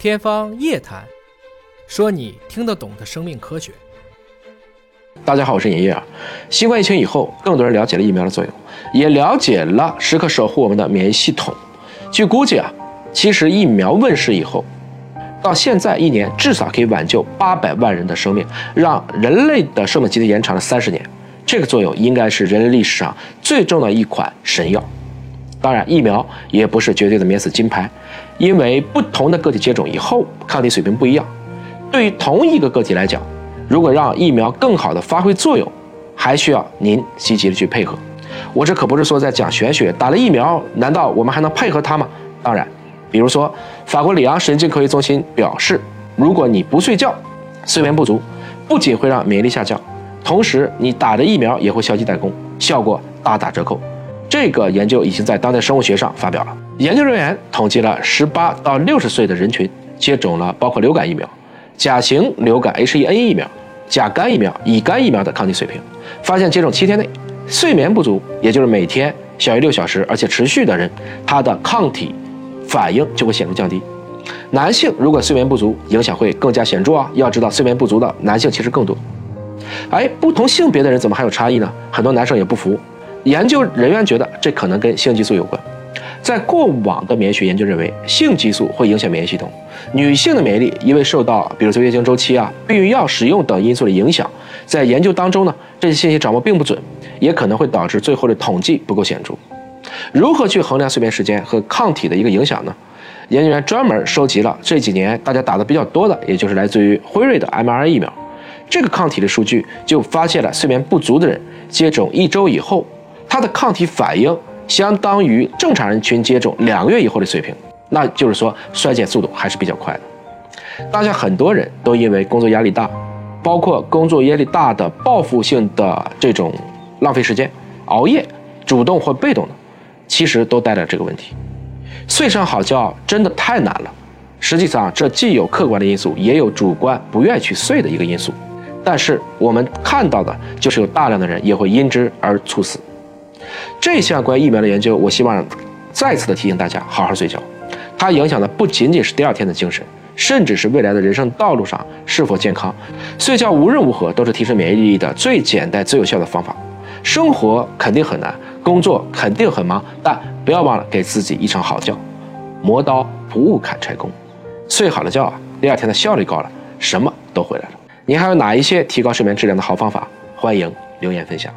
天方夜谭，说你听得懂的生命科学。大家好，我是尹烨啊。新冠疫情以后，更多人了解了疫苗的作用，也了解了时刻守护我们的免疫系统。据估计啊，其实疫苗问世以后，到现在一年至少可以挽救八百万人的生命，让人类的寿命其实延长了三十年。这个作用应该是人类历史上最重要的一款神药。当然，疫苗也不是绝对的免死金牌，因为不同的个体接种以后，抗体水平不一样。对于同一个个体来讲，如果让疫苗更好的发挥作用，还需要您积极的去配合。我这可不是说在讲玄学，打了疫苗，难道我们还能配合它吗？当然，比如说法国里昂神经科学中心表示，如果你不睡觉，睡眠不足，不仅会让免疫力下降，同时你打的疫苗也会消极怠工，效果大打折扣。这个研究已经在当代生物学上发表了。研究人员统计了十八到六十岁的人群接种了包括流感疫苗、甲型流感 H1N1 疫苗、甲肝疫苗、乙肝疫苗的抗体水平，发现接种七天内睡眠不足，也就是每天小于六小时而且持续的人，他的抗体反应就会显著降低。男性如果睡眠不足，影响会更加显著啊！要知道，睡眠不足的男性其实更多。哎，不同性别的人怎么还有差异呢？很多男生也不服。研究人员觉得这可能跟性激素有关。在过往的免疫学研究认为，性激素会影响免疫系统，女性的免疫力因为受到比如说月经周期啊、避孕药使用等因素的影响，在研究当中呢，这些信息掌握并不准，也可能会导致最后的统计不够显著。如何去衡量睡眠时间和抗体的一个影响呢？研究员专门收集了这几年大家打的比较多的，也就是来自于辉瑞的 mRNA 疫苗，这个抗体的数据就发现了睡眠不足的人接种一周以后。它的抗体反应相当于正常人群接种两个月以后的水平，那就是说衰减速度还是比较快的。大家很多人都因为工作压力大，包括工作压力大的报复性的这种浪费时间、熬夜，主动或被动的，其实都带来这个问题。睡上好觉真的太难了。实际上，这既有客观的因素，也有主观不愿意去睡的一个因素。但是我们看到的就是有大量的人也会因之而猝死。这项关于疫苗的研究，我希望再次的提醒大家好好睡觉。它影响的不仅仅是第二天的精神，甚至是未来的人生道路上是否健康。睡觉无论如何都是提升免疫力的最简单、最有效的方法。生活肯定很难，工作肯定很忙，但不要忘了给自己一场好觉。磨刀不误砍柴工，睡好了觉啊，第二天的效率高了，什么都回来了。您还有哪一些提高睡眠质量的好方法？欢迎留言分享。